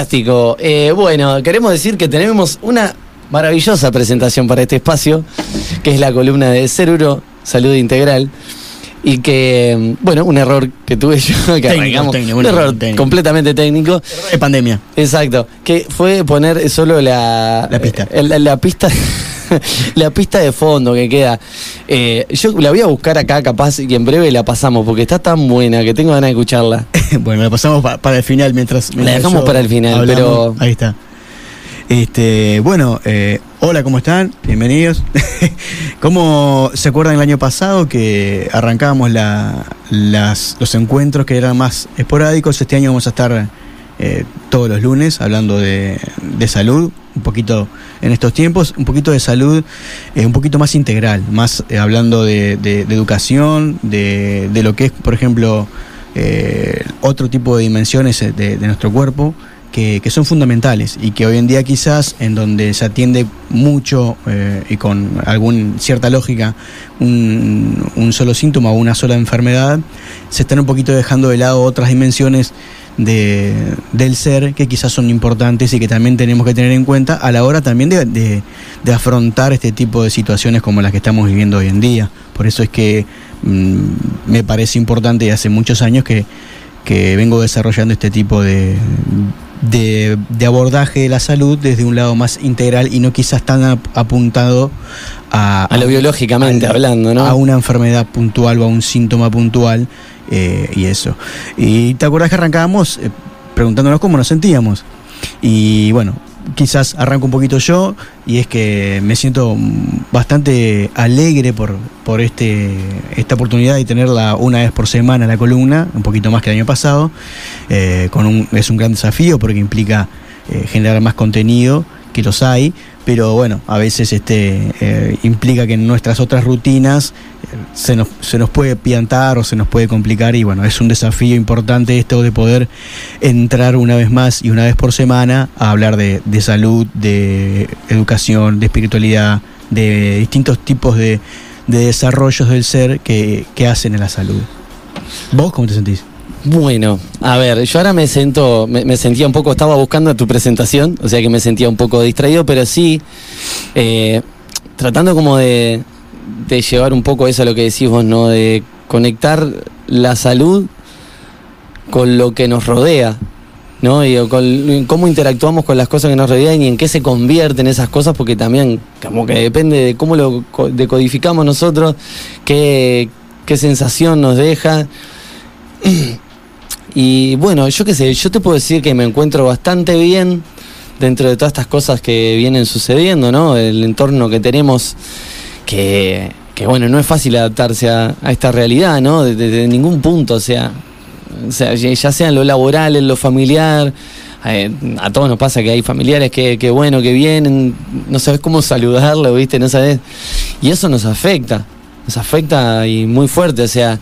Fantástico. Eh, bueno, queremos decir que tenemos una maravillosa presentación para este espacio, que es la columna de Ceruro Salud Integral. Y que, bueno, un error que tuve yo, que Técnico, arrancamos, técnico, un error técnico. completamente técnico. De pandemia. Exacto, que fue poner solo la, La pista. la, la pista la pista de fondo que queda. Eh, yo la voy a buscar acá capaz y en breve la pasamos porque está tan buena que tengo ganas de escucharla. bueno, la pasamos pa- para el final mientras. mientras dejamos yo para el final, pero- Ahí está. Este, bueno, eh, hola, ¿cómo están? Bienvenidos. ¿Cómo se acuerdan el año pasado que arrancábamos la- las, los encuentros que eran más esporádicos? Este año vamos a estar eh, todos los lunes hablando de, salud, un poquito en estos tiempos, un poquito de salud, eh, un poquito más integral, más eh, hablando de, de- de educación, de, lo que es, por ejemplo, eh, otro tipo de dimensiones de nuestro cuerpo que, son fundamentales y que hoy en día quizás en donde se atiende mucho eh, y con alguna cierta lógica un, solo síntoma o una sola enfermedad, se están un poquito dejando de lado otras dimensiones de, del ser que quizás son importantes y que también tenemos que tener en cuenta a la hora también de, de- de afrontar este tipo de situaciones como las que estamos viviendo hoy en día. Por eso es que mm, me parece importante y hace muchos años que, que vengo desarrollando este tipo de, de, de abordaje de la salud desde un lado más integral y no quizás tan ap- apuntado a, A lo biológicamente a- hablando, ¿no? a una enfermedad puntual o a un síntoma puntual eh, y eso. Y te acuerdas que arrancábamos eh, preguntándonos cómo nos sentíamos. Y bueno, quizás arranco un poquito yo y es que me siento bastante alegre por, por este, esta oportunidad de tenerla una vez por semana la columna, un poquito más que el año pasado. Eh, es un gran desafío porque implica eh, generar más contenido, que los hay, pero bueno, a veces este eh, implica que en nuestras otras rutinas se nos, puede piantar o se nos puede complicar y bueno, es un desafío importante esto de poder entrar una vez más y una vez por semana a hablar de, salud, de educación, de espiritualidad, de distintos tipos de, de desarrollos del ser que, hacen en la salud. ¿Vos cómo te sentís? Bueno, a ver, yo ahora me siento, me, me sentía un poco, estaba buscando tu presentación, o sea que me sentía un poco distraído, pero sí, eh, tratando como de, de llevar un poco eso a lo que decís vos, ¿no? De conectar la salud con lo que nos rodea, ¿no? Y con cómo interactuamos con las cosas que nos rodean y en qué se convierten esas cosas, porque también como que depende de cómo lo co- decodificamos nosotros, qué, qué sensación nos deja. Y bueno, yo qué sé, yo te puedo decir que me encuentro bastante bien dentro de todas estas cosas que vienen sucediendo, ¿no? El entorno que tenemos, que, bueno, no es fácil adaptarse a, a esta realidad, ¿no? Desde de, ningún punto, o sea, o sea, ya sea en lo laboral, en lo familiar, eh, a todos nos pasa que hay familiares que, que bueno, que vienen, no sabes cómo saludarlo, ¿viste? No sabes. Y eso nos afecta, nos afecta y muy fuerte, o sea,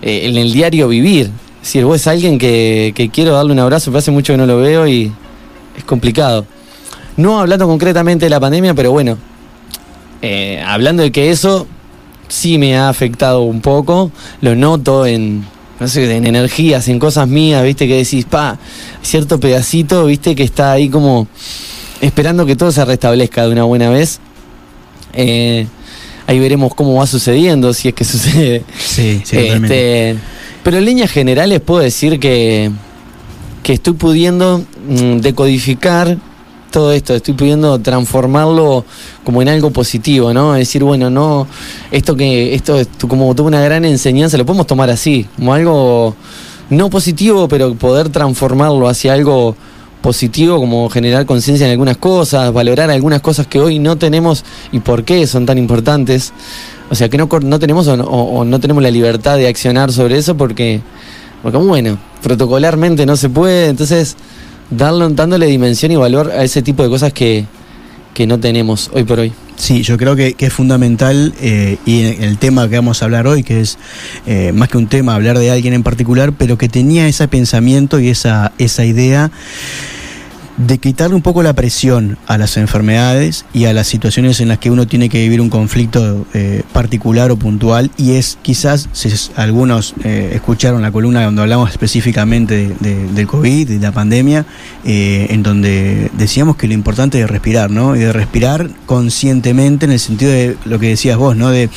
eh, en el diario vivir. Decir, vos es alguien que, que quiero darle un abrazo, pero hace mucho que no lo veo y es complicado. No hablando concretamente de la pandemia, pero bueno, eh, hablando de que eso sí me ha afectado un poco, lo noto en, no sé, en energías, en cosas mías, viste, que decís, pa, cierto pedacito, viste, que está ahí como esperando que todo se restablezca de una buena vez. Eh, ahí veremos cómo va sucediendo, si es que sucede. Sí, sí, Este, pero en líneas generales puedo decir que, que estoy pudiendo mm, decodificar todo esto, estoy pudiendo transformarlo como en algo positivo, ¿no? Es decir, bueno, no, esto que, esto es como tuvo una gran enseñanza, lo podemos tomar así, como algo no positivo, pero poder transformarlo hacia algo positivo, como generar conciencia en algunas cosas, valorar algunas cosas que hoy no tenemos y por qué son tan importantes. O sea, que no, no tenemos o no, o- no tenemos la libertad de accionar sobre eso porque, porque, bueno, protocolarmente no se puede. Entonces, dándole dimensión y valor a ese tipo de cosas que, que no tenemos hoy por hoy. Sí, yo creo que, que es fundamental eh, y el tema que vamos a hablar hoy, que es eh, más que un tema, hablar de alguien en particular, pero que tenía ese pensamiento y esa, esa idea de quitarle un poco la presión a las enfermedades y a las situaciones en las que uno tiene que vivir un conflicto eh, particular o puntual y es quizás, si algunos eh, escucharon la columna donde hablamos específicamente del COVID de la pandemia, eh, en donde decíamos que lo importante es respirar, ¿no? Y de respirar conscientemente en el sentido de lo que decías vos, ¿no? De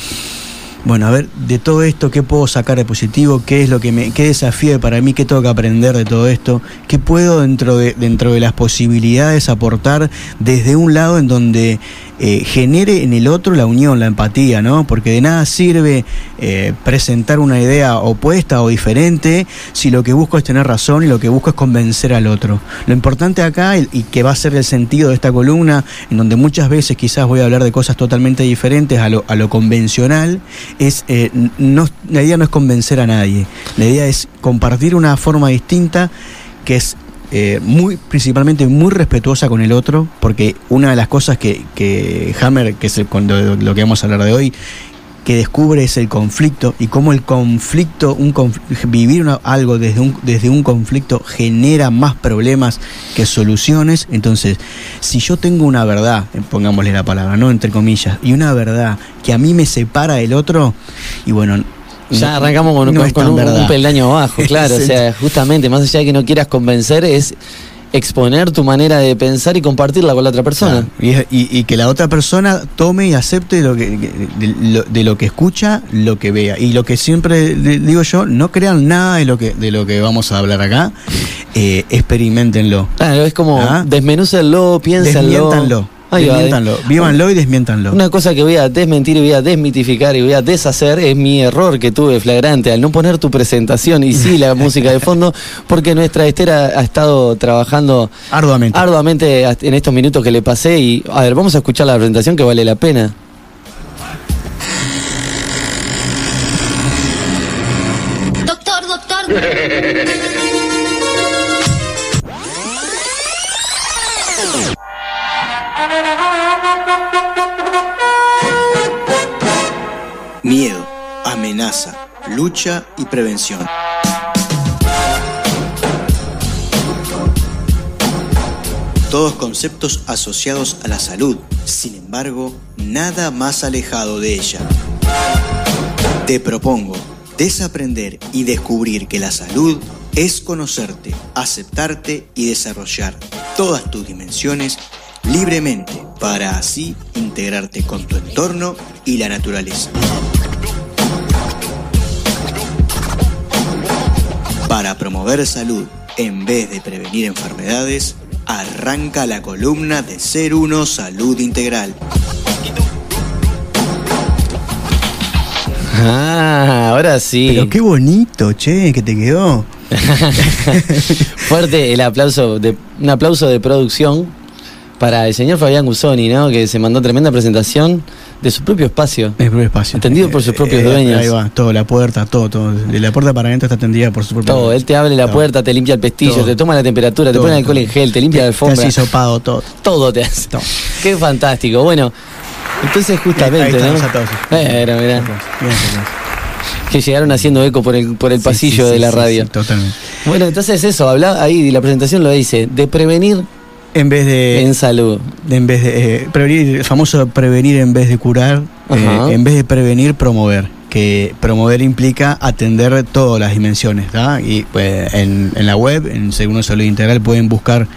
bueno, a ver, de todo esto, ¿qué puedo sacar de positivo? ¿Qué es lo que me, qué desafío para mí? ¿Qué tengo que aprender de todo esto? ¿Qué puedo dentro de, dentro de las posibilidades aportar desde un lado en donde eh, genere en el otro la unión, la empatía, ¿no? Porque de nada sirve eh, presentar una idea opuesta o diferente si lo que busco es tener razón y lo que busco es convencer al otro. Lo importante acá, y que va a ser el sentido de esta columna, en donde muchas veces quizás voy a hablar de cosas totalmente diferentes a lo, a lo convencional, es eh, no, la idea no es convencer a nadie, la idea es compartir una forma distinta que es eh, muy, principalmente muy respetuosa con el otro, porque una de las cosas que, que Hammer, que es el, lo que vamos a hablar de hoy, que descubre es el conflicto y cómo el conflicto, un vivir algo desde un, desde un conflicto genera más problemas que soluciones. Entonces, si yo tengo una verdad, pongámosle la palabra, no entre comillas, y una verdad que a mí me separa del otro, y bueno, ya arrancamos con, un, peldaño abajo, claro. o sea, justamente, más allá de que no quieras convencer, es exponer tu manera de pensar y compartirla con la otra persona. Y, que la otra persona tome y acepte lo que, de, lo, que escucha, lo que vea. Y lo que siempre digo yo, no crean nada de lo que, de lo que vamos a hablar acá, eh, experimentenlo. Claro, es como ¿Ah? desmenúcenlo, piénsenlo. Desmiéntanlo, vívanlo y desmiéntanlo. Una cosa que voy a desmentir y voy a desmitificar y voy a deshacer es mi error que tuve flagrante al no poner tu presentación y sí la música de fondo, porque nuestra estera ha estado trabajando arduamente. arduamente en estos minutos que le pasé. Y a ver, vamos a escuchar la presentación que vale la pena. Doctor, doctor. y prevención. Todos conceptos asociados a la salud, sin embargo, nada más alejado de ella. Te propongo desaprender y descubrir que la salud es conocerte, aceptarte y desarrollar todas tus dimensiones libremente para así integrarte con tu entorno y la naturaleza. Para promover salud en vez de prevenir enfermedades, arranca la columna de Ser Uno Salud Integral. Ah, ahora sí. Pero qué bonito, che, que te quedó. Fuerte el aplauso, de, un aplauso de producción para el señor Fabián Gusoni, ¿no? Que se mandó tremenda presentación de su propio espacio. El propio espacio. Entendido por sus eh, propios eh, dueños. Ahí va, todo, la puerta, todo, todo. De la puerta para adentro está atendida por su propio Todo, él te abre la puerta, te limpia el pestillo, te toma la temperatura, te pone alcohol en gel, te limpia la alfombra. Te sopado, todo. Todo te hace. Qué fantástico. Bueno, entonces justamente, ¿no? Mira, mirá. Que llegaron haciendo eco por el, por el pasillo de la radio. totalmente. Bueno, entonces eso, habla ahí, la presentación lo dice, de prevenir en vez de. En salud. en vez de. Eh, prevenir, el famoso prevenir en vez de curar. Eh, en vez de prevenir, promover. Que promover implica atender todas las dimensiones. Y pues en, en la web, en Segundo Salud Integral, pueden buscar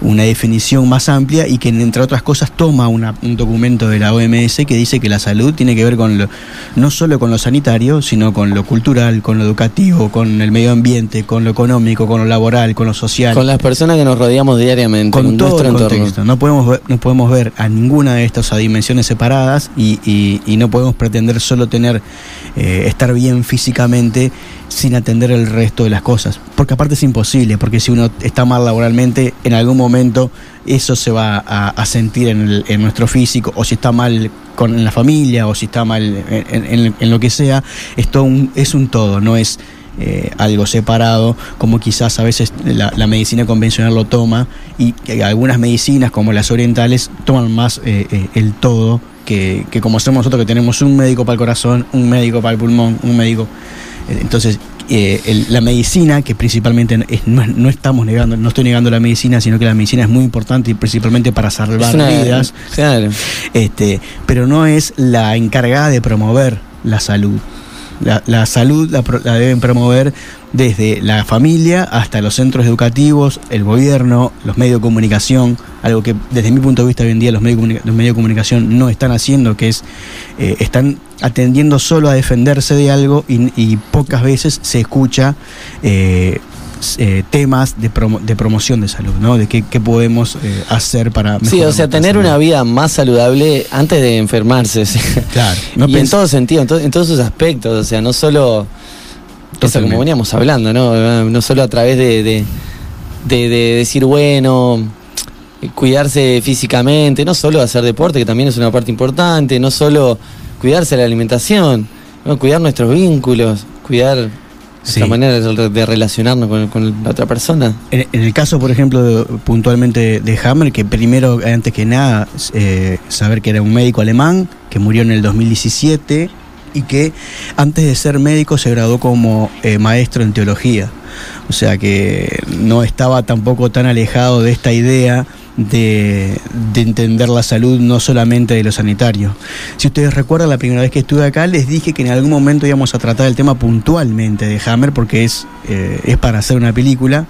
una definición más amplia y que entre otras cosas toma un documento de la OMS que dice que la salud tiene que ver con lo, no solo con lo sanitario, sino con lo cultural, con lo educativo, con el medio ambiente, con lo económico, con lo laboral, con lo social. Con las personas que nos rodeamos diariamente, con, todo el contexto. No podemos, ver, no podemos ver a ninguna de estas dimensiones separadas y, y, no podemos pretender solo tener, eh, estar bien físicamente sin atender el resto de las cosas. Porque aparte es imposible, porque si uno está mal laboralmente, en algún momento eso se va a, sentir en, en, nuestro físico, o si está mal con, en la familia, o si está mal en, lo que sea, esto un, es un todo, no es eh, algo separado, como quizás a veces la, medicina convencional lo toma, y algunas medicinas, como las orientales, toman más eh, eh, el todo que, que como somos nosotros que tenemos un médico para el corazón, un médico para el pulmón, un médico entonces, eh, la medicina, que principalmente no, estamos negando, no estoy negando la medicina, sino que la medicina es muy importante y principalmente para salvar vidas. Este, pero no es la encargada de promover la salud. La, salud la, deben promover desde la familia hasta los centros educativos, el gobierno, los medios de comunicación, algo que desde mi punto de vista hoy en día los medios, los medios de comunicación no están haciendo, que es, eh, están atendiendo solo a defenderse de algo y, pocas veces se escucha eh, eh, temas de, de, promoción de salud, ¿no? De qué, podemos eh, hacer para mejorar. Sí, o sea, tener una vida más saludable antes de enfermarse. Claro. y en todo sentido, en, todos sus aspectos, o sea, no solo... Eso como veníamos hablando, ¿no? No solo a través de, de, decir, bueno, cuidarse físicamente, no solo hacer deporte, que también es una parte importante, no solo cuidarse la alimentación, cuidar nuestros vínculos, cuidar esa manera de, relacionarnos con, la otra persona. En, el caso, por ejemplo, puntualmente de Hammer, que primero, antes que nada, eh, saber que era un médico alemán que murió en el 2017 y que antes de ser médico se graduó como eh, maestro en teología. O sea que no estaba tampoco tan alejado de esta idea de, entender la salud no solamente de lo sanitario. Si ustedes recuerdan, la primera vez que estuve acá les dije que en algún momento íbamos a tratar el tema puntualmente de Hammer porque es, eh, es para hacer una película.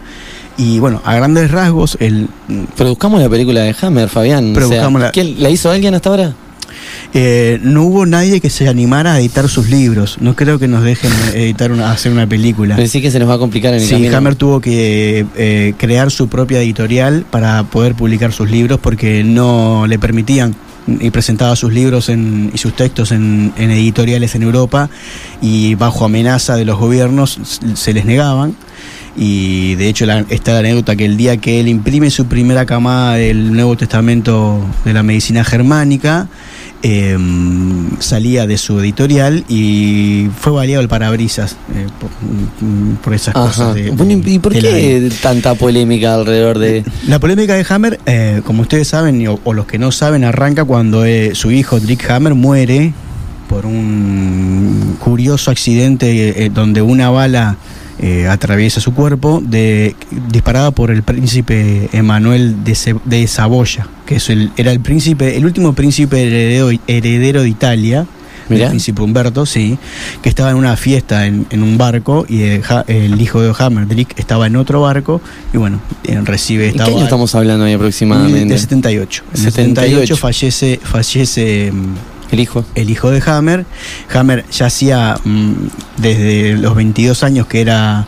Y bueno, a grandes rasgos, el... Produzcamos la película de Hammer, Fabián. ¿La hizo alguien hasta ahora? Eh, no hubo nadie que se animara a editar sus libros. No creo que nos dejen editar una, hacer una película. Pero sí que se nos va a complicar en el sí, Hammer tuvo que eh, crear su propia editorial para poder publicar sus libros porque no le permitían y presentaba sus libros y sus textos en, editoriales en Europa y bajo amenaza de los gobiernos se les negaban y de hecho está la anécdota que el día que él imprime su primera camada del Nuevo Testamento de la medicina germánica Em, salía de su editorial y fue variado el parabrisas eh, por, esas cosas. ¿Y por qué tanta polémica alrededor de...? La polémica de Hammer, eh, como ustedes saben, o, los que no saben, arranca cuando eh, su hijo Drick Hammer muere por un curioso accidente donde una bala eh, atraviesa su cuerpo, de, disparada por el príncipe Emanuel de, de Saboya, que es el, era el príncipe, el último príncipe heredero, heredero de Italia. El príncipe Humberto, sí, que estaba en una fiesta en, un barco y el, hijo de Hammerdrick estaba en otro barco y bueno, eh, recibe esta ¿Qué año estamos hablando ahí aproximadamente? De 78. En 78 fallece, fallece mm, el hijo. El hijo de Hammer. Hammer ya hacía mm, desde los 22 años que era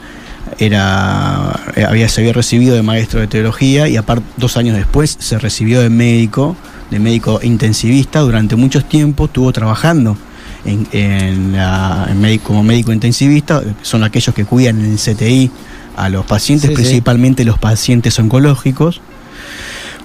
era eh, había se había recibido de maestro de teología y aparte dos años después se recibió de médico de médico intensivista durante muchos tiempos estuvo trabajando en, en, como médico intensivista son aquellos que cuidan en el CTI a los pacientes principalmente los pacientes oncológicos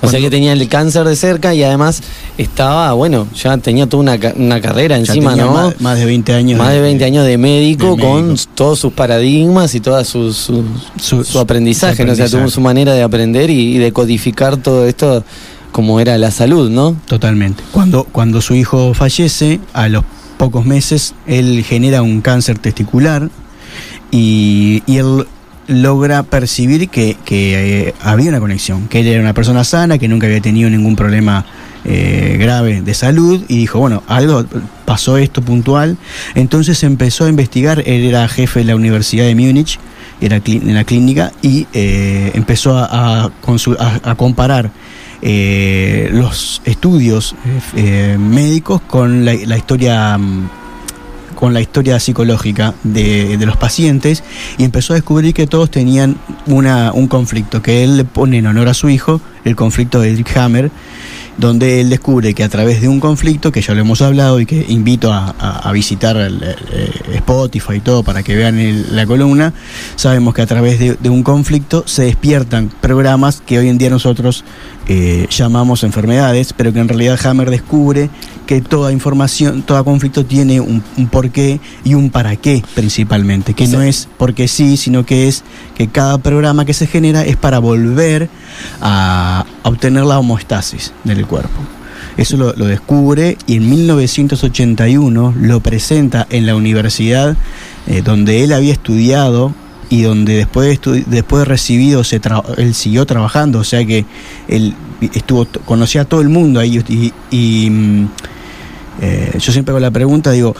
o sea que tenía el cáncer de cerca y además estaba, bueno, ya tenía toda una, una carrera encima, ¿no? Más, de 20 años. Más de, 20 años de médico, con todos sus paradigmas y todo su, su, aprendizaje, ¿no? O sea, tuvo su manera de aprender y, de codificar todo esto como era la salud, ¿no? Totalmente. Cuando, cuando su hijo fallece, a los pocos meses, él genera un cáncer testicular y, y él logra percibir que, que eh, había una conexión, que él era una persona sana, que nunca había tenido ningún problema eh, grave de salud y dijo, bueno, algo pasó esto puntual. Entonces empezó a investigar, él era jefe de la Universidad de Múnich, era en la clínica, y eh, empezó a, a, comparar los estudios médicos con la, la historia mm, con la historia psicológica de, los pacientes y empezó a descubrir que todos tenían una, un conflicto, que él le pone en honor a su hijo el conflicto de Edric Hammer, donde él descubre que a través de un conflicto, que ya lo hemos hablado y que invito a, visitar el, Spotify y todo para que vean la columna, sabemos que a través de, un conflicto se despiertan programas que hoy en día nosotros eh, llamamos enfermedades, pero que en realidad Hammer descubre que toda información, todo conflicto tiene un, porqué y un para qué principalmente, que no es porque sí, sino que es que cada programa que se genera es para volver a, obtener la homostasis del cuerpo. Eso lo, descubre y en 1981 lo presenta en la Universidad eh, donde él había estudiado y donde después de, después de recibido se él siguió trabajando, o sea que él estuvo conocía a todo el mundo ahí y, y mm, eh, yo siempre hago la pregunta, digo,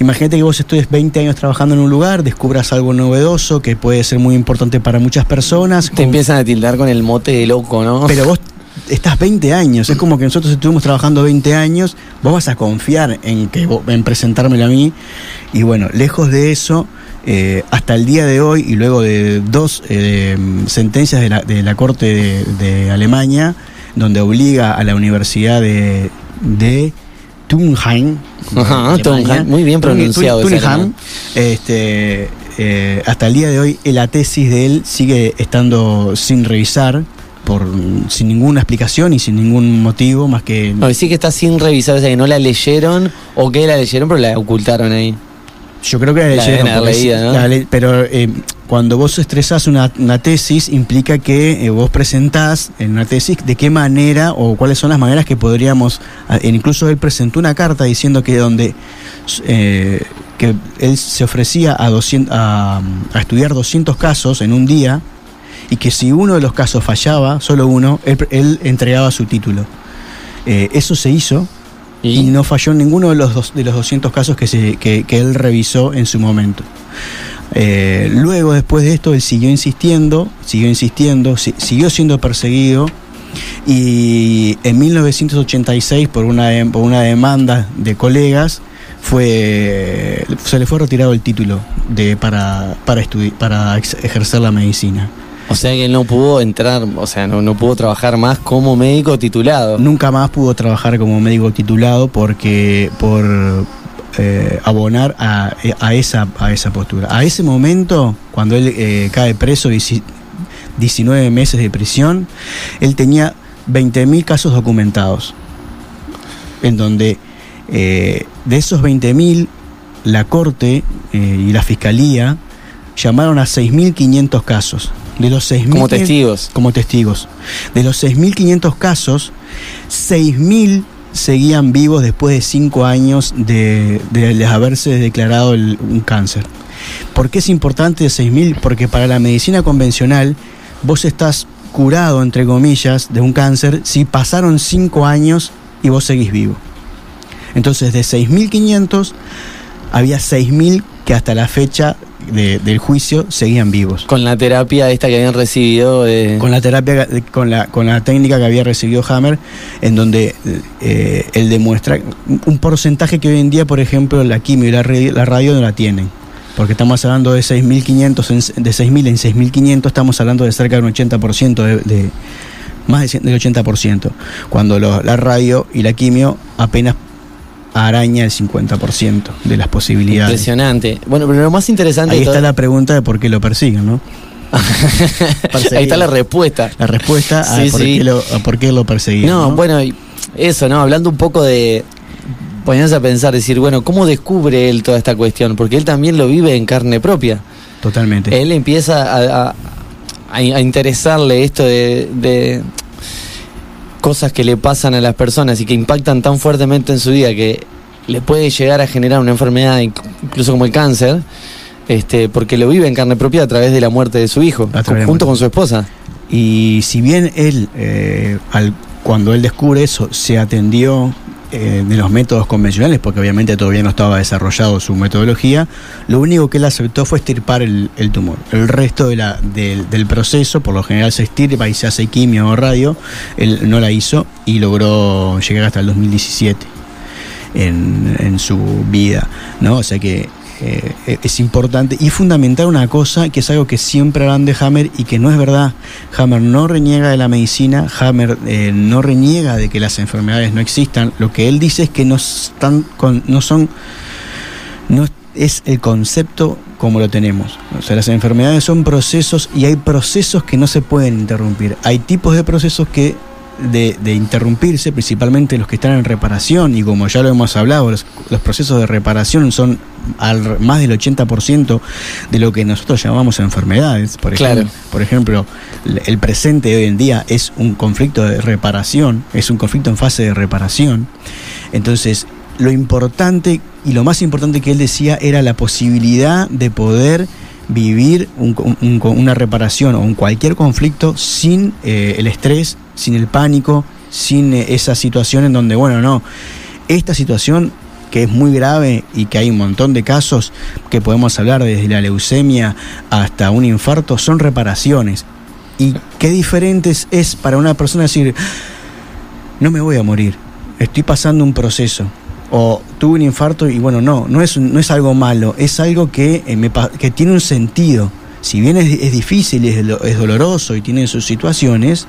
Imagínate que vos estudies 20 años trabajando en un lugar, descubras algo novedoso que puede ser muy importante para muchas personas. Te empiezan a tildar con el mote de loco, ¿no? Pero vos estás 20 años, es como que nosotros estuvimos trabajando 20 años, vos vas a confiar en que en presentármelo a mí y bueno, lejos de eso, eh, hasta el día de hoy y luego de dos eh, sentencias de la, de la Corte de, Alemania, donde obliga a la Universidad de, de Tunheim. muy bien pronunciado. Tunheim, este, eh, hasta el día de hoy la tesis de él sigue estando sin revisar. Por, sin ninguna explicación y sin ningún motivo más que... No, sí que está sin revisar, o sea que no la leyeron o que la leyeron pero la ocultaron ahí. Yo creo que la, leyeron, pero eh, cuando vos estresás una, tesis, implica que eh, vos presentás en una tesis de qué manera o cuáles son las maneras que podríamos. Incluso él presentó una carta diciendo que donde. Eh, que él se ofrecía a, 200, a, estudiar 200 casos en un día y que si uno de los casos fallaba, solo uno, él, entregaba su título. Eso se hizo ¿Y? no falló en ninguno de los, de los 200 casos que, se, que, que él revisó en su momento. Eh, luego, después de esto, él siguió insistiendo, siguió insistiendo, siguió siendo perseguido y en 1986, por una, por una demanda de colegas, fue, se le fue retirado el título de, para, para, para ejercer la medicina. O sea que él no pudo entrar, o sea, no, no pudo trabajar más como médico titulado. Nunca más pudo trabajar como médico titulado porque por eh, abonar a, esa, a esa postura. A ese momento, cuando él eh, cae preso, 19 meses de prisión, él tenía 20.000 casos documentados, en donde eh, de esos 20.000, la Corte y la Fiscalía llamaron a 6.500 casos. De los 6, como testigos. Como testigos. De los 6.500 casos, 6.000 seguían vivos después de cinco años de, haberse declarado un cáncer. ¿Por qué es importante 6.000? Porque para la medicina convencional vos estás curado, entre comillas, de un cáncer si pasaron cinco años y vos seguís vivo. Entonces de 6.500 había 6.000 que hasta la fecha del juicio seguían vivos. Con la terapia esta que habían recibido. Con la terapia, con la, con la técnica que había recibido Hammer, en donde eh, él demuestra un porcentaje que hoy en día, por ejemplo, la quimio y la, radio no la tienen. Porque estamos hablando de 6.500, de 6.000 en 6.500, estamos hablando de cerca de un 80% de, de más del 80%, cuando la radio y la quimio apenas araña el 50% de las posibilidades. Impresionante. Bueno, pero lo más interesante. Ahí está la pregunta de por qué lo persiguen, ¿no? Ahí está la respuesta. La respuesta a, por, Qué lo, por, Qué lo, perseguían. No, bueno, eso, ¿no? Hablando un poco de. Poniéndose a pensar, decir, bueno, ¿cómo descubre él toda esta cuestión? Porque él también lo vive en carne propia. Totalmente. Él empieza a, a, interesarle esto de cosas que le pasan a las personas y que impactan tan fuertemente en su vida que le puede llegar a generar una enfermedad, incluso como el cáncer, este, porque lo vive en carne propia a través de la muerte de su hijo, junto con su esposa. Y si bien él, eh, al, cuando él descubre eso, se atendió eh, de los métodos convencionales, porque obviamente todavía no estaba desarrollado su metodología, lo único que él aceptó fue estirpar el, tumor. El resto de la, del proceso, por lo general se estirpa y se hace quimio o radio, él no la hizo y logró llegar hasta el 2017 en, en su vida, ¿no? O sea que eh, es importante y fundamental una cosa que es algo que siempre hablan de Hammer y que no es verdad. Hammer no reniega de la medicina, Hammer eh, no reniega de que las enfermedades no existan. Lo que él dice es que no, están con, no son, no es el concepto como lo tenemos. O sea, las enfermedades son procesos y hay procesos que no se pueden interrumpir. Hay tipos de procesos que de, interrumpirse, principalmente los que están en reparación, y como ya lo hemos hablado, los, procesos de reparación son al, más del 80% de lo que nosotros llamamos enfermedades. Por ejemplo, por ejemplo, el presente de hoy en día es un conflicto de reparación, es un conflicto en fase de reparación. Entonces, lo importante y lo más importante que él decía era la posibilidad de poder vivir una reparación o un cualquier conflicto sin eh, el estrés, sin el pánico, sin eh, esa situación en donde, bueno, no, esta situación que es muy grave y que hay un montón de casos que podemos hablar desde la leucemia hasta un infarto, son reparaciones. Y qué diferentes es para una persona decir, no me voy a morir, estoy pasando un proceso. O tuve un infarto y bueno, no, no es, no es algo malo, es algo que, eh, me, que tiene un sentido. Si bien es, es difícil, es, es doloroso y tiene sus situaciones,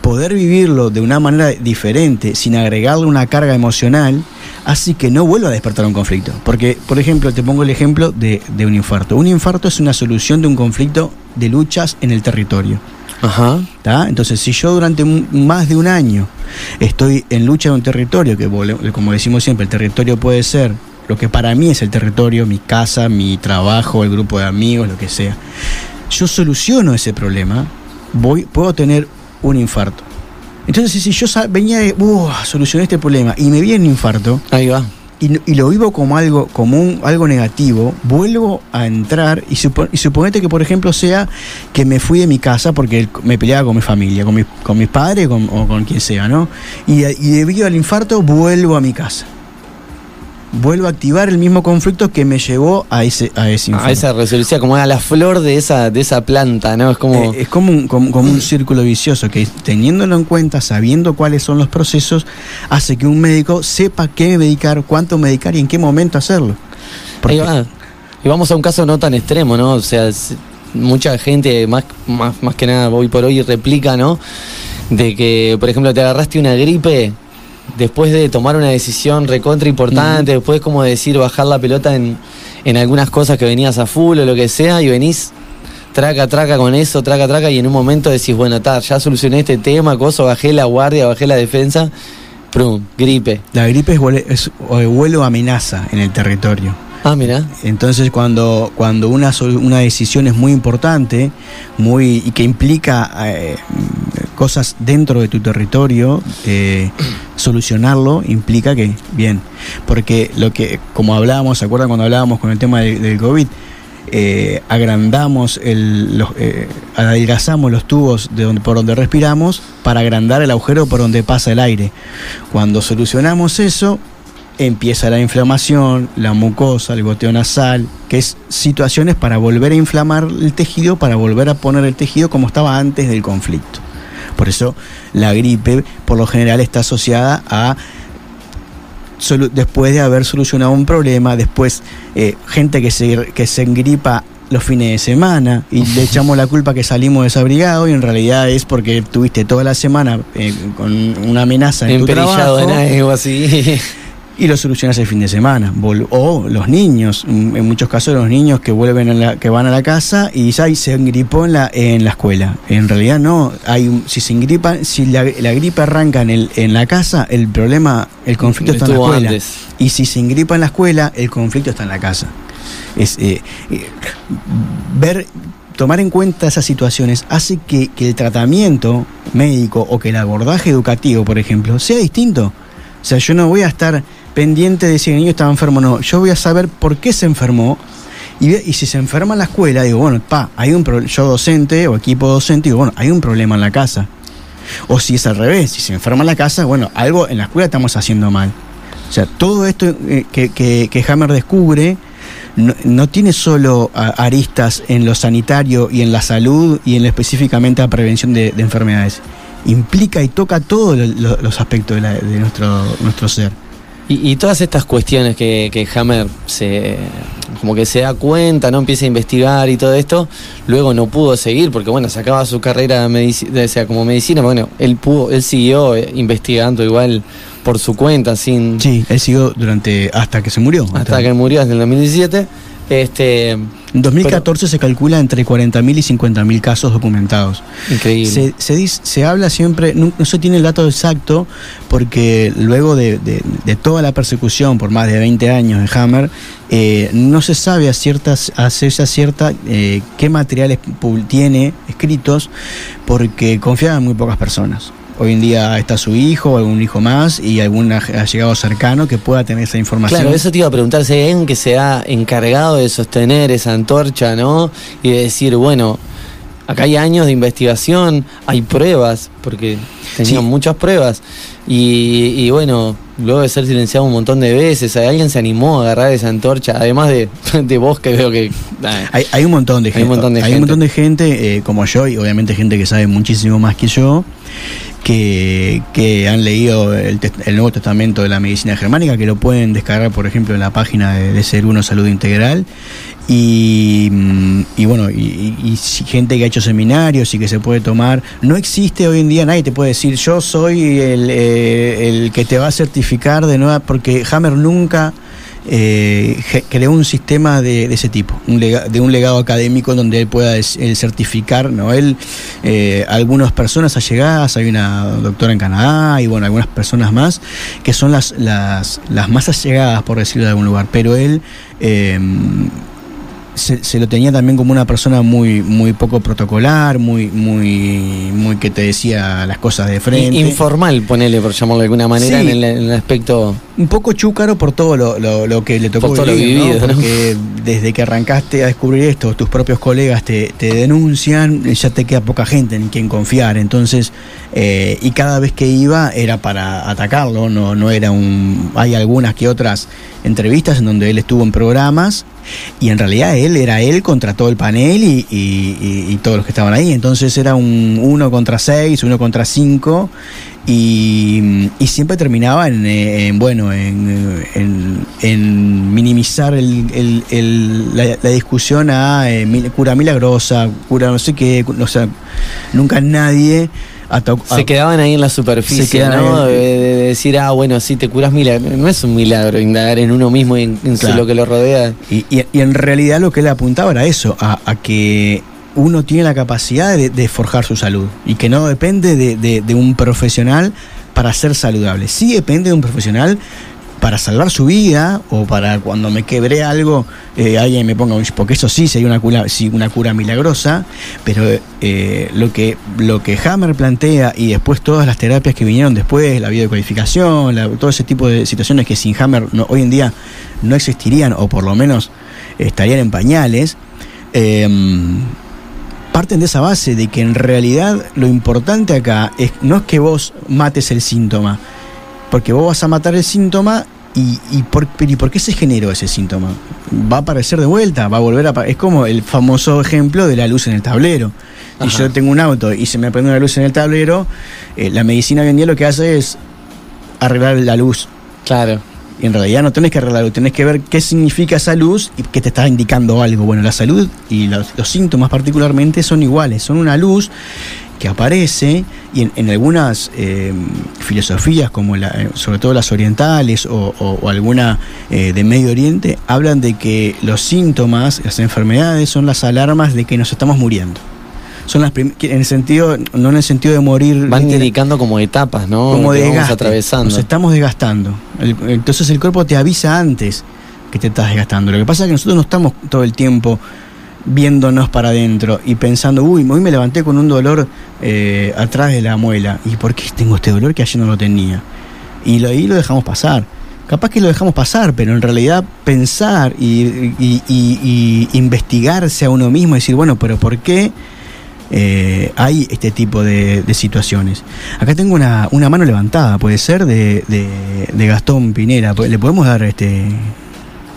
poder vivirlo de una manera diferente, sin agregarle una carga emocional, hace que no vuelva a despertar un conflicto. Porque, por ejemplo, te pongo el ejemplo de, de un infarto. Un infarto es una solución de un conflicto de luchas en el territorio. Ajá. Entonces, si yo durante más de un año estoy en lucha de un territorio, que como decimos siempre, el territorio puede ser lo que para mí es el territorio, mi casa, mi trabajo, el grupo de amigos, lo que sea. Yo soluciono ese problema, voy, puedo tener un infarto. Entonces, si yo venía de, uh, solucioné este problema y me viene un infarto, ahí va. Y, lo vivo como algo, como un, algo negativo, vuelvo a entrar y, y, suponete que, por ejemplo, sea que me fui de mi casa porque me peleaba con mi familia, con, mi, con mis padres o con quien sea, ¿no? Y, y debido al infarto vuelvo a mi casa vuelvo a activar el mismo conflicto que me llevó a ese a ese a esa resolución como a la flor de esa de esa planta no es como eh, es como un, como, un círculo vicioso que teniéndolo en cuenta sabiendo cuáles son los procesos hace que un médico sepa qué medicar cuánto medicar y en qué momento hacerlo. Y vamos a un caso no tan extremo no o sea mucha gente más más más que nada hoy por hoy replica no de que por ejemplo te agarraste una gripe después de tomar una decisión recontra importante, después como decir bajar la pelota en, en algunas cosas que venías a full o lo que sea, y venís traca, traca con eso, traca, traca, y en un momento decís, bueno, ta, ya solucioné este tema, cosa, bajé la guardia, bajé la defensa, prum, gripe. La gripe es, es, vuelo amenaza en el territorio. Ah, mira. Entonces cuando, cuando una, una decisión es muy importante muy, y que implica eh, cosas dentro de tu territorio, eh, solucionarlo implica que, bien, porque lo que, como hablábamos, ¿se acuerdan cuando hablábamos con el tema del, COVID? Eh, agrandamos, el, los, adelgazamos los tubos de donde, por donde respiramos para agrandar el agujero por donde pasa el aire. Cuando solucionamos eso, empieza la inflamación, la mucosa, el goteo nasal, que es situaciones para volver a inflamar el tejido, para volver a poner el tejido como estaba antes del conflicto. Por eso la gripe por lo general está asociada a después de haber solucionado un problema, después eh, gente que se, que se engripa los fines de semana y le echamos la culpa que salimos desabrigados y en realidad es porque tuviste toda la semana eh, con una amenaza en tu trabajo. en algo así. y lo solucionas el fin de semana. O los niños, en muchos casos los niños que vuelven a la, que van a la casa y ay, se engripó en la, en la escuela. En realidad no, hay si se engripa, si la, gripe arranca en, el, en la casa, el problema, el conflicto está en la escuela. Y si se engripa en la escuela, el conflicto está en la casa. Es, eh, eh, ver tomar en cuenta esas situaciones hace que, que, el tratamiento médico o que el abordaje educativo, por ejemplo, sea distinto. O sea, yo no voy a estar pendiente de si el niño estaba enfermo o no. Yo voy a saber por qué se enfermó. Y, si se enferma en la escuela, digo, bueno, pa, hay un yo docente o equipo docente, digo, bueno, hay un problema en la casa. O si es al revés, si se enferma en la casa, bueno, algo en la escuela estamos haciendo mal. O sea, todo esto eh, que, que, Hammer descubre no, tiene solo aristas en lo sanitario y en la salud y en específicamente la prevención de, enfermedades. Implica y toca todos los aspectos de, de nuestro, nuestro ser. Y, todas estas cuestiones que, Hammer se como que se da cuenta, no empieza a investigar y todo esto, luego no pudo seguir porque bueno, se acaba su carrera de sea, como medicina, bueno, él pudo, él siguió eh, investigando igual por su cuenta sin Sí, él siguió durante hasta que se murió. Hasta, hasta que murió en el 2017 este, en 2014 se calcula entre 40.000 y 50.000 casos documentados. Increíble. Se, dice, se habla siempre, no, se tiene el dato exacto, porque luego de, toda la persecución por más de 20 años de Hammer, eh, no se sabe a ciertas a cierta eh, qué materiales tiene escritos, porque confiaban muy pocas personas. Hoy en día está su hijo, algún hijo más y algún allegado cercano que pueda tener esa información. Claro, eso te iba a preguntar hay alguien que se ha encargado de sostener esa antorcha, ¿no? Y de decir, bueno, acá hay años de investigación, hay pruebas, porque tenían muchas pruebas. Y, bueno, luego de ser silenciado un montón de veces, alguien se animó a agarrar esa antorcha, además de, vos que veo que... Hay, un montón de gente. Hay un montón de gente, un montón de gente como yo y obviamente gente que sabe muchísimo más que yo. Que, que, han leído el, Nuevo Testamento de la Medicina Germánica, que lo pueden descargar, por ejemplo, en la página de, de Ser Uno Salud Integral, y, y bueno, y, gente que ha hecho seminarios y que se puede tomar. No existe hoy en día, nadie te puede decir, yo soy el, eh, el que te va a certificar de nueva, porque Hammer nunca eh, creó un sistema de, ese tipo, un de un legado académico donde él pueda certificar, ¿no? Él, eh, algunas personas allegadas, hay una doctora en Canadá y bueno, algunas personas más, que son las, las, las más allegadas, por decirlo de algún lugar, pero él... Eh, se, lo tenía también como una persona muy muy poco protocolar, muy muy muy que te decía las cosas de frente. Informal, ponele por llamarlo de alguna manera en, el, aspecto un poco chúcaro por todo lo, que le tocó vivir, porque desde que arrancaste a descubrir esto, tus propios colegas te, denuncian, ya te queda poca gente en quien confiar, entonces eh, y cada vez que iba era para atacarlo, no no era un hay algunas que otras entrevistas en donde él estuvo en programas y en realidad él era él contra todo el panel y, todos los que estaban ahí. Entonces era un uno contra seis, uno contra cinco y, siempre terminaba en, bueno, en, minimizar la, discusión a eh, cura milagrosa, cura no sé qué, o sea, nunca nadie se quedaban ahí en la superficie, ¿no? De, decir, ah, bueno, si te curas milagro. No es un milagro indagar en uno mismo y en, lo que lo rodea. Y, en realidad lo que él apuntaba era eso, a, que uno tiene la capacidad de, forjar su salud y que no depende de, un profesional para ser saludable. Sí depende de un profesional para salvar su vida o para cuando me quebré algo, eh, alguien me ponga un... Porque eso sí sería una cura, sí, una cura milagrosa, pero eh, lo, que, lo que Hammer plantea y después todas las terapias que vinieron después, la biodecodificación, la, todo ese tipo de situaciones que sin Hammer hoy en día no existirían o por lo menos estarían en pañales, em, parten de esa base de que en realidad lo importante acá es, no es que vos mates el síntoma, porque vos vas a matar el síntoma y, y, por, y por qué se generó ese síntoma. Va a aparecer de vuelta, va a volver a... Es como el famoso ejemplo de la luz en el tablero. Si yo tengo un auto y se me prende una luz en el tablero, eh, la medicina hoy en día lo que hace es arreglar la luz. Claro. Y en realidad no tenés que arreglarlo, tenés que ver qué significa esa luz y qué te está indicando algo. Bueno, la salud y los, síntomas particularmente son iguales, son una luz que aparece y en, algunas eh, filosofías, como la, sobre todo las orientales o, alguna eh, de Medio Oriente, hablan de que los síntomas, las enfermedades, son las alarmas de que nos estamos muriendo. Son las en el sentido, no en el sentido de morir. Van indicando como etapas, ¿no? Como de atravesando. Nos estamos desgastando. entonces el cuerpo te avisa antes que te estás desgastando. Lo que pasa es que nosotros no estamos todo el tiempo viéndonos para adentro y pensando, uy, hoy me levanté con un dolor eh, atrás de la muela. ¿Y por qué tengo este dolor que ayer no lo tenía? Y lo, ahí lo dejamos pasar. Capaz que lo dejamos pasar, pero en realidad pensar y, investigarse a uno mismo y decir, bueno, pero ¿por qué eh, hay este tipo de, situaciones? Acá tengo una, una, mano levantada, puede ser, de, de Gastón Pinera. ¿Le podemos dar este...?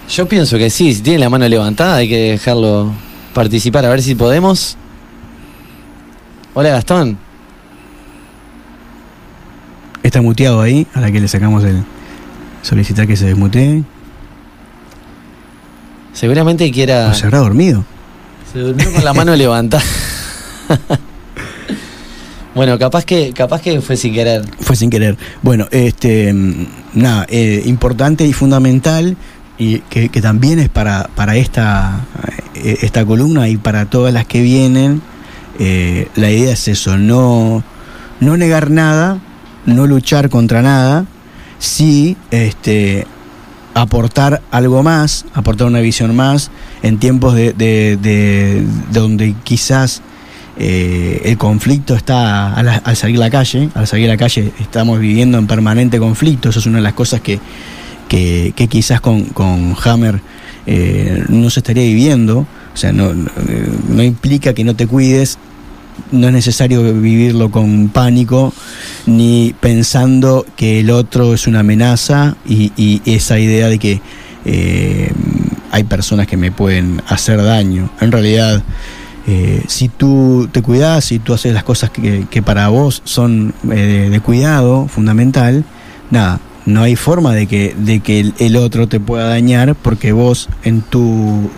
Yo pienso que sí, si tiene la mano levantada hay que dejarlo participar, a ver si podemos. Hola Gastón. Está muteado ahí, a la que le sacamos el solicitar que se desmutee. Seguramente quiera. se habrá dormido. Se durmió con la mano levantada. bueno, capaz que, capaz que fue sin querer. Fue sin querer. Bueno, este nada, eh, importante y fundamental y que, también es para, para esta, eh, esta columna y para todas las que vienen, eh, la idea es eso, no, no negar nada, no luchar contra nada, sí este, aportar algo más, aportar una visión más en tiempos de, de, donde quizás eh, el conflicto está al, salir a la calle, al salir la calle estamos viviendo en permanente conflicto, eso es una de las cosas que, que, quizás con, con Hammer eh, no se estaría viviendo, o sea, no, no implica que no te cuides, no es necesario vivirlo con pánico ni pensando que el otro es una amenaza y, y esa idea de que eh, hay personas que me pueden hacer daño. En realidad, eh, si tú te cuidas, si tú haces las cosas que, para vos son eh, de, cuidado fundamental, nada, no hay forma de que, de que el, otro te pueda dañar porque vos en tu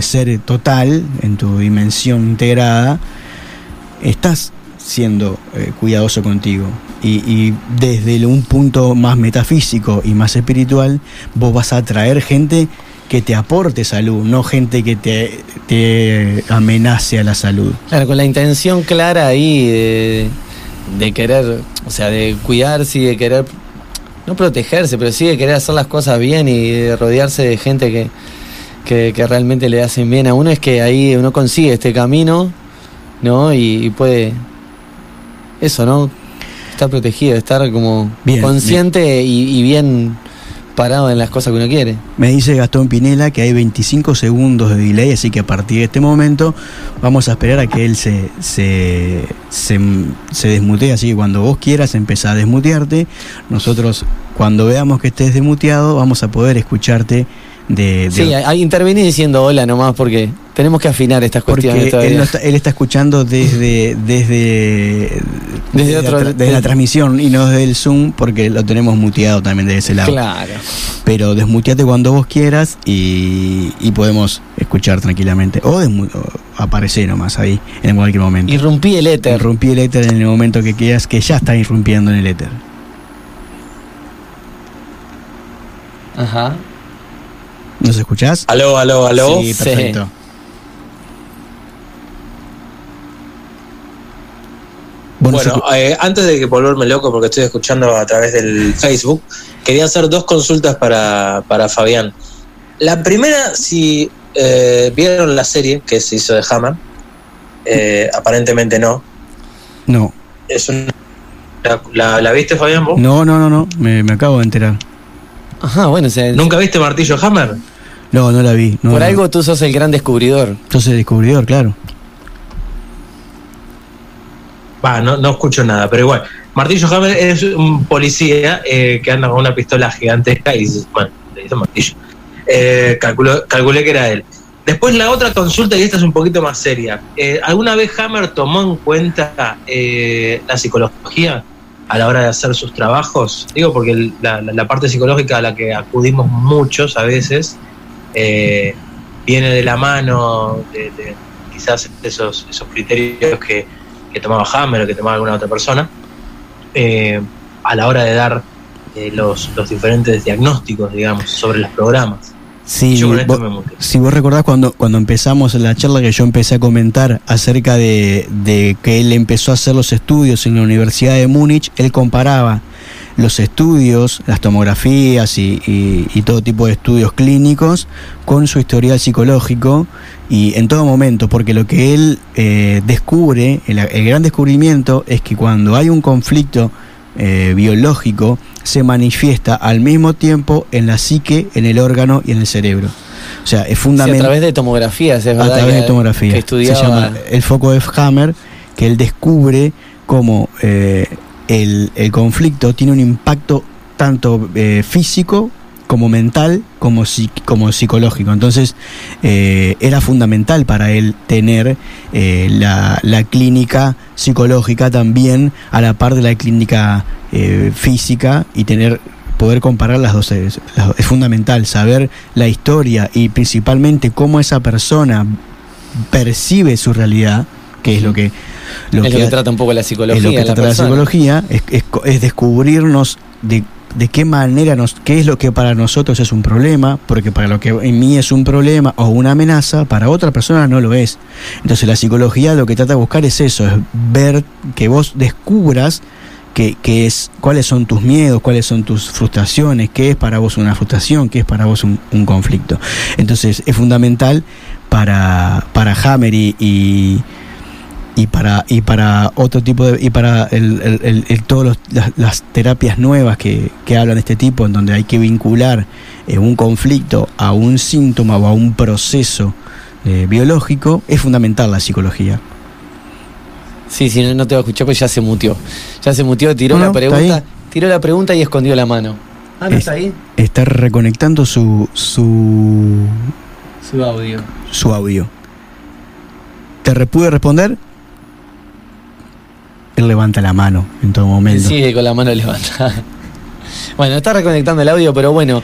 ser total, en tu dimensión integrada, estás siendo cuidadoso contigo. Y, desde un punto más metafísico y más espiritual, vos vas a atraer gente que te aporte salud, no gente que te, te amenace a la salud. Claro, con la intención clara ahí de, querer, o sea, de cuidarse y de querer, no protegerse, pero sí de querer hacer las cosas bien y de rodearse de gente que, que, realmente le hacen bien a uno, es que ahí uno consigue este camino, ¿no? y puede, eso, ¿no? estar protegido, estar como consciente Y, bien parado en las cosas que uno quiere. Me dice Gastón Pinela que hay 25 segundos de delay, así que a partir de este momento vamos a esperar a que él se, se, se, desmutee, así que cuando vos quieras empezar a desmutearte, nosotros cuando veamos que estés desmuteado vamos a poder escucharte de, Sí, ahí intervení diciendo hola nomás porque tenemos que afinar estas cuestiones Él, está, escuchando desde desde desde, la, transmisión y no desde el Zoom porque lo tenemos muteado también de ese lado. Claro. Pero desmuteate cuando vos quieras y, podemos escuchar tranquilamente. O, aparecer nomás ahí en cualquier momento. Irrumpí el éter. Irrumpí el éter en el momento que quieras, que ya está irrumpiendo en el éter. Ajá. ¿Nos escuchás? Aló, aló, aló. Sí, perfecto. Bueno, eh, antes de que volverme loco, porque estoy escuchando a través del Facebook, quería hacer dos consultas para, para Fabián. La primera, si eh, vieron la serie que se hizo de Hammer, eh, aparentemente no. No. Es ¿la, viste, Fabián? Vos? No, no, no, no, me, me acabo de enterar. Ajá, bueno, ¿Nunca viste Martillo Hammer? No, no la vi. Por algo tú sos el gran descubridor. Sos el descubridor, claro. Va, no, no escucho nada, pero igual. Martillo Hammer es un policía eh, que anda con una pistola gigantesca y dice, bueno, le dice martillo. Eh, calculé que era él. Después la otra consulta, y esta es un poquito más seria. Eh, ¿Alguna vez Hammer tomó en cuenta la psicología? a la hora de hacer sus trabajos? Digo, porque la, parte psicológica a la que acudimos muchos a veces eh, viene de la mano de, quizás esos, esos criterios que, tomaba Hammer o que tomaba alguna otra persona eh, a la hora de dar eh, los, los diferentes diagnósticos, digamos, sobre los programas. Sí, si vos recordás cuando, cuando empezamos la charla que yo empecé a comentar acerca de, que él empezó a hacer los estudios en la Universidad de Múnich, él comparaba los estudios, las tomografías y, todo tipo de estudios clínicos con su historial psicológico y en todo momento, porque lo que él eh, descubre, el, gran descubrimiento es que cuando hay un conflicto eh, biológico, se manifiesta al mismo tiempo en la psique, en el órgano y en el cerebro. O sea, es fundamental. a través de tomografías, es verdad. A través de tomografía. Se llama el foco de Hammer, que él descubre cómo eh, el, conflicto tiene un impacto tanto eh, físico como mental como, como psicológico. Entonces eh, era fundamental para él tener la, la, clínica psicológica también a la par de la clínica eh, física y tener poder comparar las dos es, fundamental saber la historia y principalmente cómo esa persona percibe su realidad que es lo que lo, que, trata un poco la psicología es lo que trata la, psicología es, es, descubrirnos de, de, qué manera nos qué es lo que para nosotros es un problema porque para lo que en mí es un problema o una amenaza para otra persona no lo es entonces la psicología lo que trata de buscar es eso es ver que vos descubras qué, es, cuáles son tus miedos, cuáles son tus frustraciones, qué es para vos una frustración, qué es para vos un, conflicto. Entonces es fundamental para, para Hammer y, y para y para otro tipo de y para el, el, el, todas las, las, terapias nuevas que, que, hablan de este tipo en donde hay que vincular eh, un conflicto a un síntoma o a un proceso eh, biológico es fundamental la psicología. Sí sí no, no te va a escuchar pues ya se mutió. Ya se mutió tiró No, la pregunta tiró la pregunta y escondió la mano. Ah no Es- está ahí está reconectando su su su audio. su audio. Te re- pude responder él levanta la mano en todo momento Sigue con la mano levantada. Bueno, está reconectando el audio, pero bueno,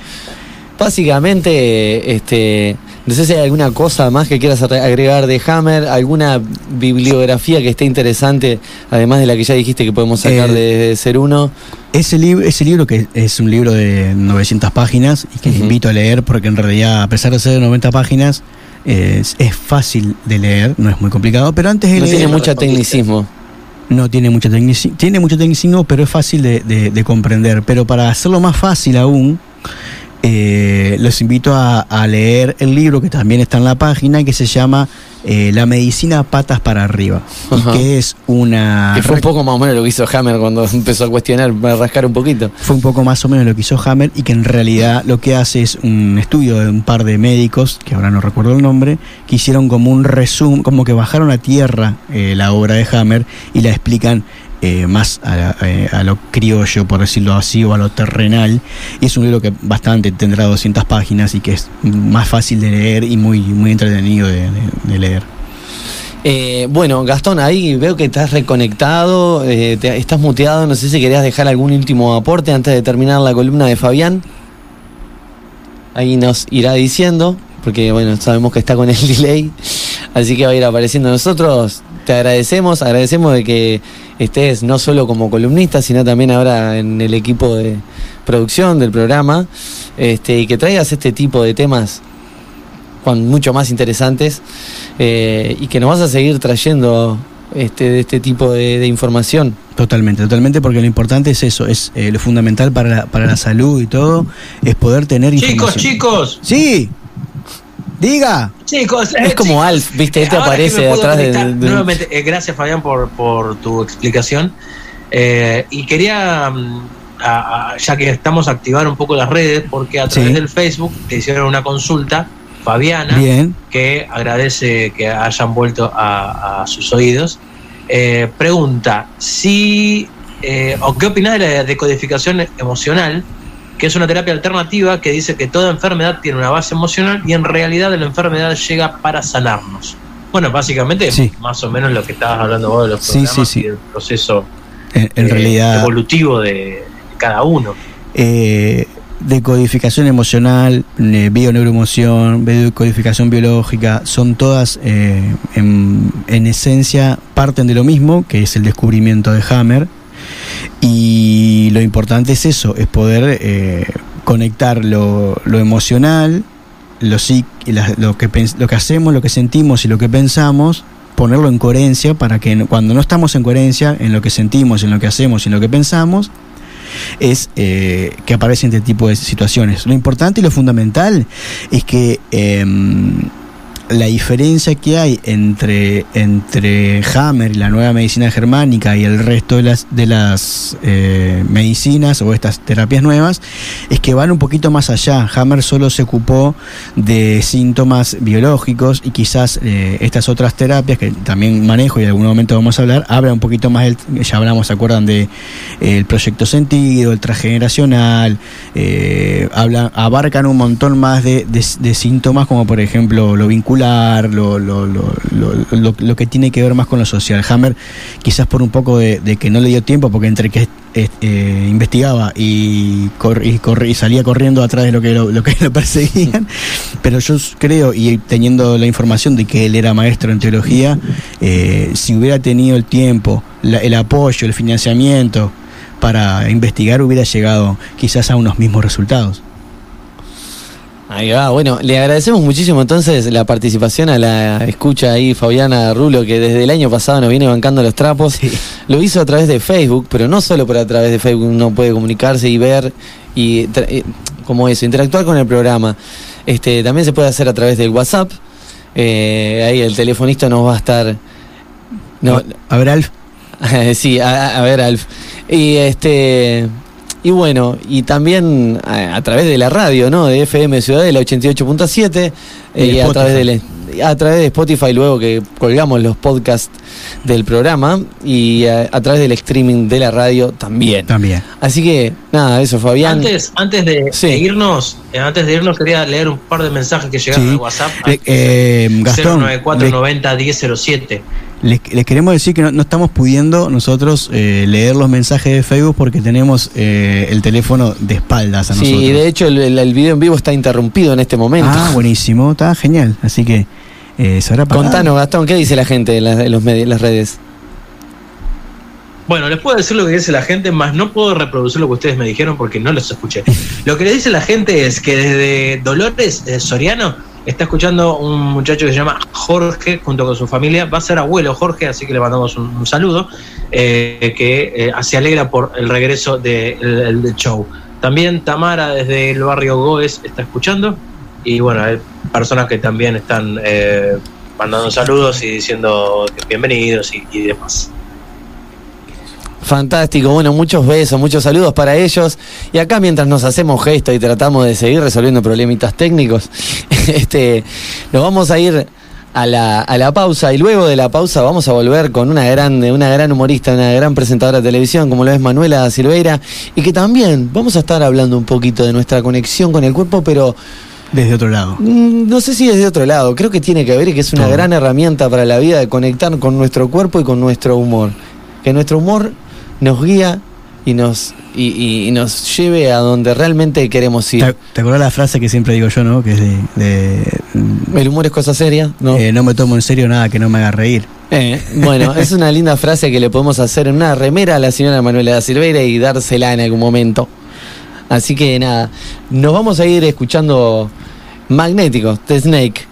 básicamente, este, no sé si hay alguna cosa más que quieras agregar de Hammer, alguna bibliografía que esté interesante, además de la que ya dijiste que podemos sacar Eh, de Ser Uno. Ese, libro ese libro, que es un libro de 900 páginas y que Ujú. invito a leer porque en realidad, a pesar de ser de 90 páginas, es, es fácil de leer, no es muy complicado, pero antes de No leer... tiene mucho respondiste. tecnicismo. No tiene mucho tecnicismo, tiene mucho tecnicismo, pero es fácil de, de- de comprender. Pero para hacerlo más fácil aún, eh, los invito a, leer el libro que también está en la página, que se llama eh, La medicina patas para arriba. Ajá. Y que es una... Que fue un poco más o menos lo que hizo Hammer cuando empezó a cuestionar, a rascar un poquito. fue un poco más o menos lo que hizo Hammer y que en realidad lo que hace es un estudio de un par de médicos, que ahora no recuerdo el nombre, que hicieron como un resumen, como que bajaron a tierra eh, la obra de Hammer y la explican eh, más eh, a lo criollo, por decirlo así, o a lo terrenal. Y es un libro que bastante tendrá 200 páginas y que es más fácil de leer y muy, muy entretenido de leer. Eh, bueno, Gastón, ahí veo que estás reconectado, eh, te- estás muteado, no sé si querías dejar algún último aporte antes de terminar la columna de Fabián. Ahí nos irá diciendo, porque bueno, sabemos que está con el delay, así que va a ir apareciendo nosotros. Te agradecemos, agradecemos de que estés no solo como columnista, sino también ahora en el equipo de producción del programa, este, y que traigas este tipo de temas con mucho más interesantes eh, y que nos vas a seguir trayendo este, de este tipo de, de información. Totalmente, totalmente, porque lo importante es eso, es eh, lo fundamental para la, para la salud y todo, es poder tener Chicos, información. chicos, Sí, diga. chicos. Es eh, como chicos. Alf, viste, este aparece atrás de, de- Nuevamente, eh, gracias Fabián por, por tu explicación. Eh, y quería, mm, a- a- ya que estamos, activar un poco las redes, porque a través Sí. del Facebook te hicieron una consulta, Fabiana, Bien, que agradece que hayan vuelto a, a sus oídos. Eh, pregunta, si, eh, o qué opinas de la decodificación emocional, que es una terapia alternativa que dice que toda enfermedad tiene una base emocional y en realidad la enfermedad llega para sanarnos. Bueno, básicamente, Sí. más o menos lo que estabas hablando vos de los Sí, programas sí, sí. y del proceso en, en eh, realidad, evolutivo de, de cada uno. eh, decodificación emocional, eh, bioneuroemoción, decodificación biológica, son todas eh, en, en esencia parten de lo mismo, que es el descubrimiento de Hammer. Y lo importante es eso, es poder eh, conectar lo, lo emocional, lo, lo, que lo que hacemos, lo que sentimos y lo que pensamos, ponerlo en coherencia para que cuando no estamos en coherencia en lo que sentimos, en lo que hacemos y en lo que pensamos, es eh, que aparecen este tipo de situaciones. Lo importante y lo fundamental es que em, la diferencia que hay entre, entre Hammer y la nueva medicina germánica y el resto de las, de las eh, medicinas o estas terapias nuevas es que van un poquito más allá. Hammer solo se ocupó de síntomas biológicos y quizás eh, estas otras terapias que también manejo y en algún momento vamos a hablar, habla un poquito más, del- ya hablamos, ¿se acuerdan de eh, el proyecto sentido, el transgeneracional, eh, habla, abarcan un montón más de, síntomas como por ejemplo lo vincular, lo, lo, lo, lo- lo- lo que tiene que ver más con lo social. Hammer quizás por un poco de, de que no le dio tiempo porque entre que eh, eh, investigaba y, cor- y, salía corriendo atrás de lo que lo, lo que lo perseguían, pero yo creo y teniendo la información de que él era maestro en teología, eh, si hubiera tenido el tiempo, la- el apoyo, el financiamiento para investigar, hubiera llegado quizás a unos mismos resultados. Ahí va, bueno, le agradecemos muchísimo entonces la participación a la escucha ahí, Fabiana Rulo, que desde el año pasado nos viene bancando los trapos. Lo hizo a través de Facebook, pero no solo por a través de Facebook uno puede comunicarse y ver y eh, como eso, interactuar con el programa. Este, también se puede hacer a través del WhatsApp. Eh, ahí el telefonista nos va a estar No, A ver, Alf. sí, a, a ver, Alf. Y este. Y bueno, y también a, a través de la radio, ¿no? De FM Ciudadela 88.7 Y y a través de a través de Spotify luego que colgamos los podcasts del programa y a, a través del streaming de la radio también. También. Así que nada, eso Fabián. Antes, antes de, Sí. de irnos, eh, antes de irnos quería leer un par de mensajes que llegaron Sí. al WhatsApp. Le- eh, Gastón, 094 le- 90 1007. Les, les queremos decir que no, no estamos pudiendo nosotros eh, leer los mensajes de Facebook porque tenemos eh, el teléfono de espaldas a sí, nosotros. de hecho el, el- el video en vivo está interrumpido en este momento. Ah, buenísimo, está genial. Así que eh, se habrá. Contanos, Gastón, ¿qué dice la gente en, las- en los medios, las redes? Bueno, les puedo decir lo que dice la gente, más no puedo reproducir lo que ustedes me dijeron porque no los escuché. Lo que le dice la gente es que desde Dolores eh, Soriano está escuchando un muchacho que se llama Jorge junto con su familia. Va a ser abuelo Jorge, así que le mandamos un, saludo, eh, que eh, se alegra por el regreso de- el- del show. También Tamara desde el barrio Goes está escuchando y bueno, hay personas que también están eh, mandando saludos y diciendo bienvenidos y demás. Fantástico, bueno, muchos besos, muchos saludos para ellos. Y acá mientras nos hacemos gestos y tratamos de seguir resolviendo problemitas técnicos, este, nos vamos a ir a la, a la pausa y luego de la pausa vamos a volver con una grande, una gran humorista, una gran presentadora de televisión como lo es Manuela Silveira y que también vamos a estar hablando un poquito de nuestra conexión con el cuerpo, pero Desde otro lado. Mm, No sé si desde otro lado, creo que tiene que ver y que es una Todo. gran herramienta para la vida de conectar con nuestro cuerpo y con nuestro humor. Que nuestro humor nos guía y nos, y, y- y nos lleve a donde realmente queremos ir. ¿Te, te acordás la frase que siempre digo yo, no? Que es de, de, El humor es cosa seria, ¿no? eh, no me tomo en serio nada que no me haga reír. Eh, bueno, es una linda frase que le podemos hacer en una remera a la señora Manuela da Silveira y dársela en algún momento. Así que nada, nos vamos a ir escuchando Magnéticos de Snake